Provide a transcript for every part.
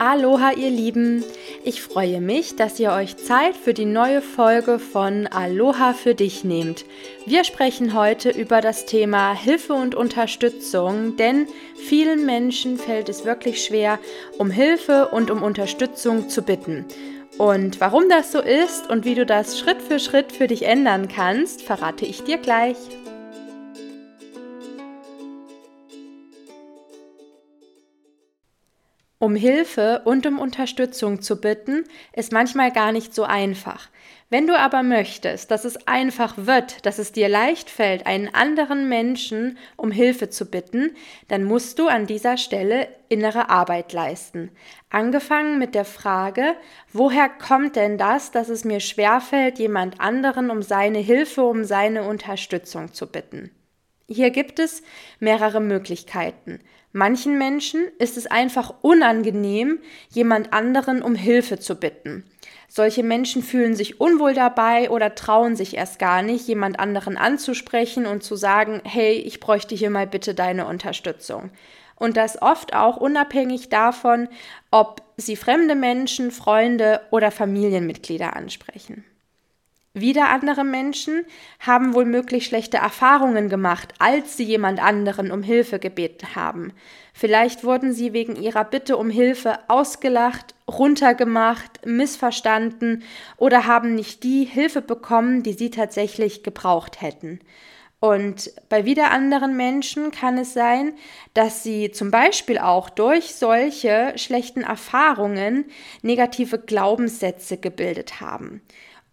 Aloha ihr Lieben, ich freue mich, dass ihr euch Zeit für die neue Folge von Aloha für dich nehmt. Wir sprechen heute über das Thema Hilfe und Unterstützung, denn vielen Menschen fällt es wirklich schwer, um Hilfe und um Unterstützung zu bitten. Und warum das so ist und wie du das Schritt für Schritt für dich ändern kannst, verrate ich dir gleich. Um Hilfe und um Unterstützung zu bitten, ist manchmal gar nicht so einfach. Wenn du aber möchtest, dass es einfach wird, dass es dir leicht fällt, einen anderen Menschen um Hilfe zu bitten, dann musst du an dieser Stelle innere Arbeit leisten. Angefangen mit der Frage, woher kommt denn das, dass es mir schwerfällt, jemand anderen um seine Hilfe, um seine Unterstützung zu bitten? Hier gibt es mehrere Möglichkeiten. Manchen Menschen ist es einfach unangenehm, jemand anderen um Hilfe zu bitten. Solche Menschen fühlen sich unwohl dabei oder trauen sich erst gar nicht, jemand anderen anzusprechen und zu sagen, hey, ich bräuchte hier mal bitte deine Unterstützung. Und das oft auch unabhängig davon, ob sie fremde Menschen, Freunde oder Familienmitglieder ansprechen. Wieder andere Menschen haben wohl möglich schlechte Erfahrungen gemacht, als sie jemand anderen um Hilfe gebeten haben. Vielleicht wurden sie wegen ihrer Bitte um Hilfe ausgelacht, runtergemacht, missverstanden oder haben nicht die Hilfe bekommen, die sie tatsächlich gebraucht hätten. Und bei wieder anderen Menschen kann es sein, dass sie zum Beispiel auch durch solche schlechten Erfahrungen negative Glaubenssätze gebildet haben.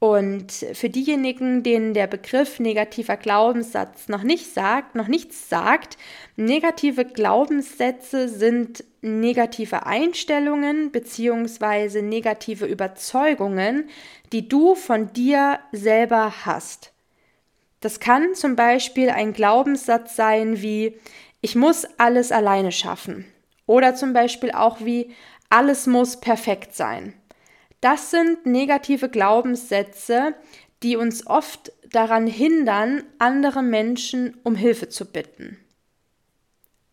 Und für diejenigen, denen der Begriff negativer Glaubenssatz noch nicht sagt, noch nichts sagt, negative Glaubenssätze sind negative Einstellungen bzw. negative Überzeugungen, die du von dir selber hast. Das kann zum Beispiel ein Glaubenssatz sein wie ich muss alles alleine schaffen oder zum Beispiel auch wie alles muss perfekt sein. Das sind negative Glaubenssätze, die uns oft daran hindern, andere Menschen um Hilfe zu bitten.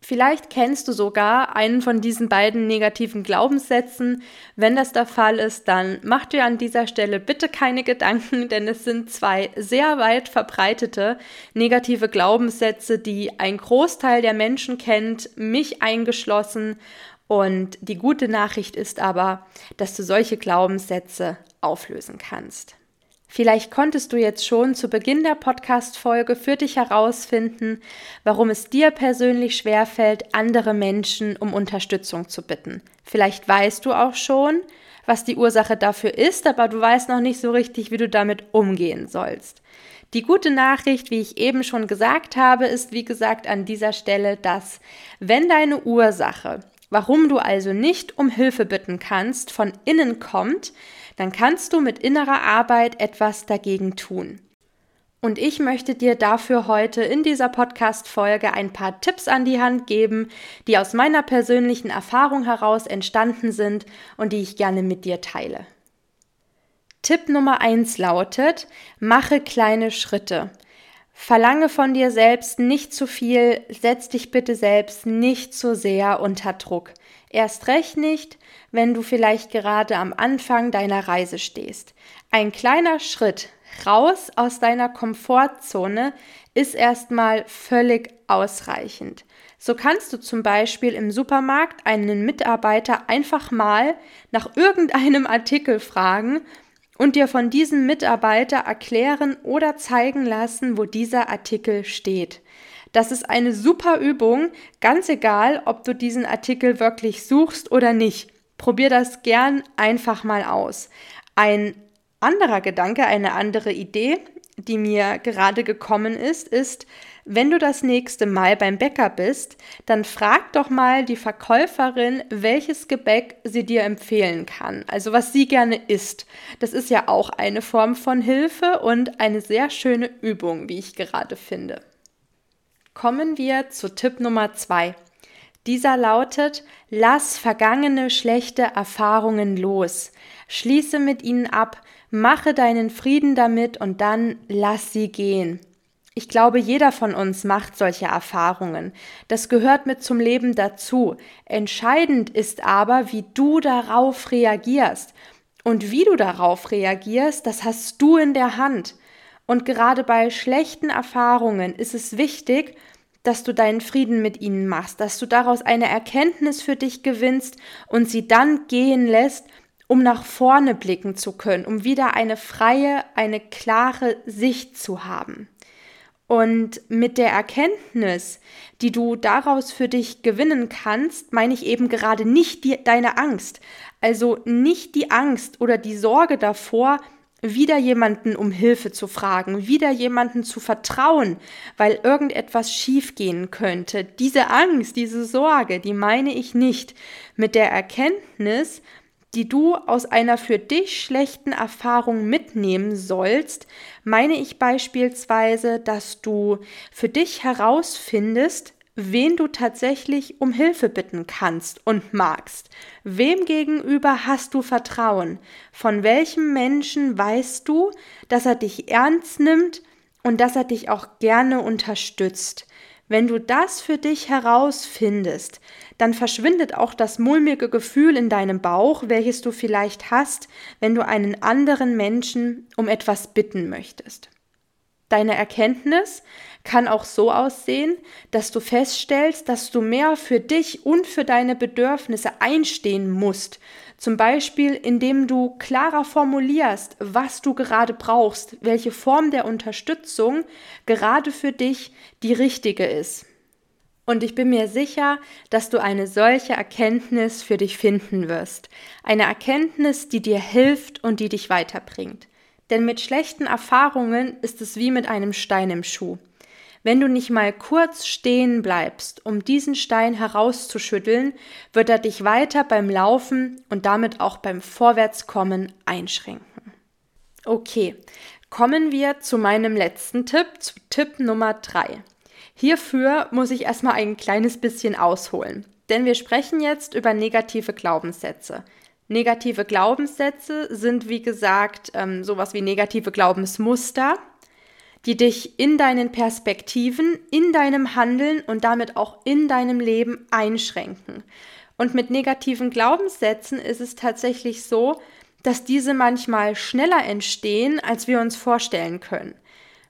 Vielleicht kennst du sogar einen von diesen beiden negativen Glaubenssätzen. Wenn das der Fall ist, dann mach dir an dieser Stelle bitte keine Gedanken, denn es sind zwei sehr weit verbreitete negative Glaubenssätze, die ein Großteil der Menschen kennt, mich eingeschlossen. Und die gute Nachricht ist aber, dass du solche Glaubenssätze auflösen kannst. Vielleicht konntest du jetzt schon zu Beginn der Podcast-Folge für dich herausfinden, warum es dir persönlich schwerfällt, andere Menschen um Unterstützung zu bitten. Vielleicht weißt du auch schon, was die Ursache dafür ist, aber du weißt noch nicht so richtig, wie du damit umgehen sollst. Die gute Nachricht, wie ich eben schon gesagt habe, ist wie gesagt an dieser Stelle, dass wenn deine Ursache Warum du also nicht um Hilfe bitten kannst, von innen kommt, dann kannst du mit innerer Arbeit etwas dagegen tun. Und ich möchte dir dafür heute in dieser Podcast-Folge ein paar Tipps an die Hand geben, die aus meiner persönlichen Erfahrung heraus entstanden sind und die ich gerne mit dir teile. Tipp Nummer eins lautet, mache kleine Schritte. Verlange von dir selbst nicht zu viel, setz dich bitte selbst nicht zu sehr unter Druck. Erst recht nicht, wenn du vielleicht gerade am Anfang deiner Reise stehst. Ein kleiner Schritt raus aus deiner Komfortzone ist erstmal völlig ausreichend. So kannst du zum Beispiel im Supermarkt einen Mitarbeiter einfach mal nach irgendeinem Artikel fragen und dir von diesem Mitarbeiter erklären oder zeigen lassen, wo dieser Artikel steht. Das ist eine super Übung, ganz egal, ob du diesen Artikel wirklich suchst oder nicht. Probier das gern einfach mal aus. Ein anderer Gedanke, eine andere Idee, die mir gerade gekommen ist, ist, wenn du das nächste Mal beim Bäcker bist, dann frag doch mal die Verkäuferin, welches Gebäck sie dir empfehlen kann, also was sie gerne isst. Das ist ja auch eine Form von Hilfe und eine sehr schöne Übung, wie ich gerade finde. Kommen wir zu Tipp Nummer zwei. Dieser lautet, lass vergangene schlechte Erfahrungen los, schließe mit ihnen ab, mache deinen Frieden damit und dann lass sie gehen. Ich glaube, jeder von uns macht solche Erfahrungen. Das gehört mit zum Leben dazu. Entscheidend ist aber, wie du darauf reagierst. Und wie du darauf reagierst, das hast du in der Hand. Und gerade bei schlechten Erfahrungen ist es wichtig, dass du deinen Frieden mit ihnen machst, dass du daraus eine Erkenntnis für dich gewinnst und sie dann gehen lässt, um nach vorne blicken zu können, um wieder eine freie, eine klare Sicht zu haben. Und mit der Erkenntnis, die du daraus für dich gewinnen kannst, meine ich eben gerade nicht die, deine Angst. Also nicht die Angst oder die Sorge davor, wieder jemanden um Hilfe zu fragen, wieder jemanden zu vertrauen, weil irgendetwas schiefgehen könnte. Diese Angst, diese Sorge, die meine ich nicht. Mit der Erkenntnis, die du aus einer für dich schlechten Erfahrung mitnehmen sollst, meine ich beispielsweise, dass du für dich herausfindest, wen du tatsächlich um Hilfe bitten kannst und magst. Wem gegenüber hast du Vertrauen? Von welchem Menschen weißt du, dass er dich ernst nimmt und dass er dich auch gerne unterstützt? Wenn du das für dich herausfindest, dann verschwindet auch das mulmige Gefühl in deinem Bauch, welches du vielleicht hast, wenn du einen anderen Menschen um etwas bitten möchtest. Deine Erkenntnis kann auch so aussehen, dass du feststellst, dass du mehr für dich und für deine Bedürfnisse einstehen musst. Zum Beispiel, indem du klarer formulierst, was du gerade brauchst, welche Form der Unterstützung gerade für dich die richtige ist. Und ich bin mir sicher, dass du eine solche Erkenntnis für dich finden wirst. Eine Erkenntnis, die dir hilft und die dich weiterbringt. Denn mit schlechten Erfahrungen ist es wie mit einem Stein im Schuh. Wenn du nicht mal kurz stehen bleibst, um diesen Stein herauszuschütteln, wird er dich weiter beim Laufen und damit auch beim Vorwärtskommen einschränken. Okay, kommen wir zu meinem letzten Tipp, zu Tipp Nummer 3. Hierfür muss ich erstmal ein kleines bisschen ausholen, denn wir sprechen jetzt über negative Glaubenssätze. Negative Glaubenssätze sind, wie gesagt, ähm, sowas wie negative Glaubensmuster, die dich in deinen Perspektiven, in deinem Handeln und damit auch in deinem Leben einschränken. Und mit negativen Glaubenssätzen ist es tatsächlich so, dass diese manchmal schneller entstehen, als wir uns vorstellen können.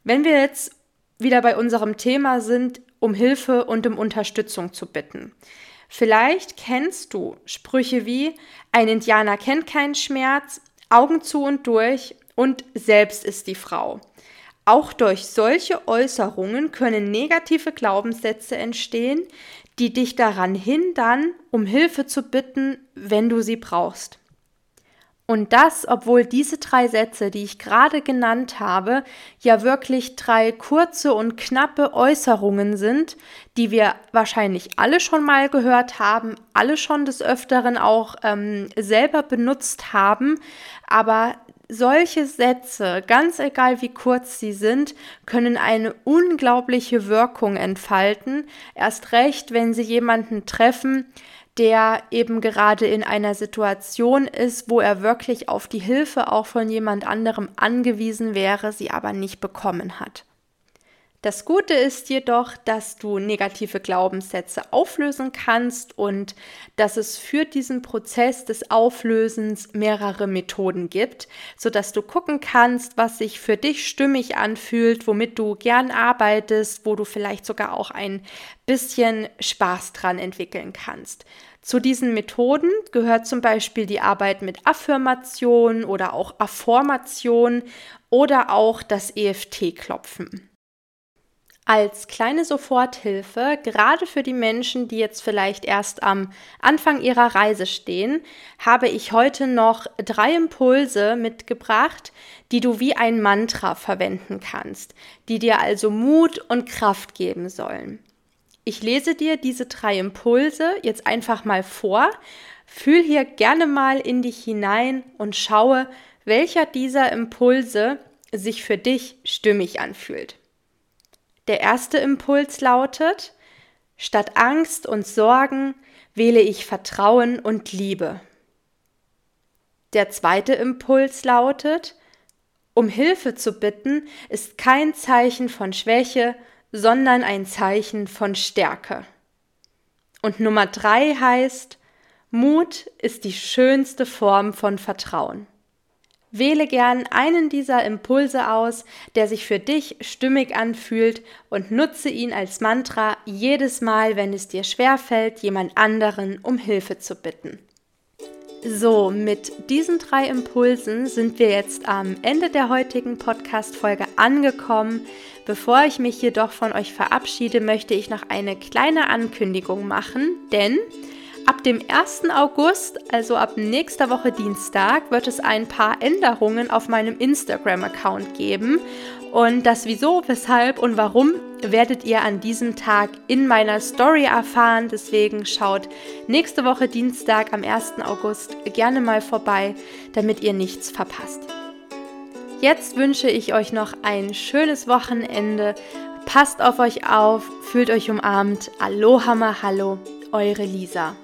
Wenn wir jetzt wieder bei unserem Thema sind, um Hilfe und um Unterstützung zu bitten. Vielleicht kennst du Sprüche wie ein Indianer kennt keinen Schmerz, Augen zu und durch und selbst ist die Frau. Auch durch solche Äußerungen können negative Glaubenssätze entstehen, die dich daran hindern, um Hilfe zu bitten, wenn du sie brauchst. Und das, obwohl diese drei Sätze, die ich gerade genannt habe, ja wirklich drei kurze und knappe Äußerungen sind, die wir wahrscheinlich alle schon mal gehört haben, alle schon des Öfteren auch ähm, selber benutzt haben, aber solche Sätze, ganz egal wie kurz sie sind, können eine unglaubliche Wirkung entfalten, erst recht, wenn sie jemanden treffen, der eben gerade in einer Situation ist, wo er wirklich auf die Hilfe auch von jemand anderem angewiesen wäre, sie aber nicht bekommen hat. Das Gute ist jedoch, dass du negative Glaubenssätze auflösen kannst und dass es für diesen Prozess des Auflösens mehrere Methoden gibt, sodass du gucken kannst, was sich für dich stimmig anfühlt, womit du gern arbeitest, wo du vielleicht sogar auch ein bisschen Spaß dran entwickeln kannst. Zu diesen Methoden gehört zum Beispiel die Arbeit mit Affirmation oder auch Affirmation oder auch das EFT-Klopfen. Als kleine Soforthilfe, gerade für die Menschen, die jetzt vielleicht erst am Anfang ihrer Reise stehen, habe ich heute noch drei Impulse mitgebracht, die du wie ein Mantra verwenden kannst, die dir also Mut und Kraft geben sollen. Ich lese dir diese drei Impulse jetzt einfach mal vor. Fühl hier gerne mal in dich hinein und schaue, welcher dieser Impulse sich für dich stimmig anfühlt. Der erste Impuls lautet, statt Angst und Sorgen wähle ich Vertrauen und Liebe. Der zweite Impuls lautet, Um Hilfe zu bitten ist kein Zeichen von Schwäche, sondern ein Zeichen von Stärke. Und Nummer drei heißt, Mut ist die schönste Form von Vertrauen. Wähle gern einen dieser Impulse aus, der sich für dich stimmig anfühlt und nutze ihn als Mantra jedes Mal, wenn es dir schwerfällt, jemand anderen um Hilfe zu bitten. So, mit diesen drei Impulsen sind wir jetzt am Ende der heutigen Podcast-Folge angekommen. Bevor ich mich jedoch von euch verabschiede, möchte ich noch eine kleine Ankündigung machen, denn Ab dem 1. August, also ab nächster Woche Dienstag, wird es ein paar Änderungen auf meinem Instagram-Account geben. Und das Wieso, Weshalb und Warum werdet ihr an diesem Tag in meiner Story erfahren. Deswegen schaut nächste Woche Dienstag am 1. August gerne mal vorbei, damit ihr nichts verpasst. Jetzt wünsche ich euch noch ein schönes Wochenende. Passt auf euch auf, fühlt euch umarmt. Aloha, Mahalo, eure Lisa.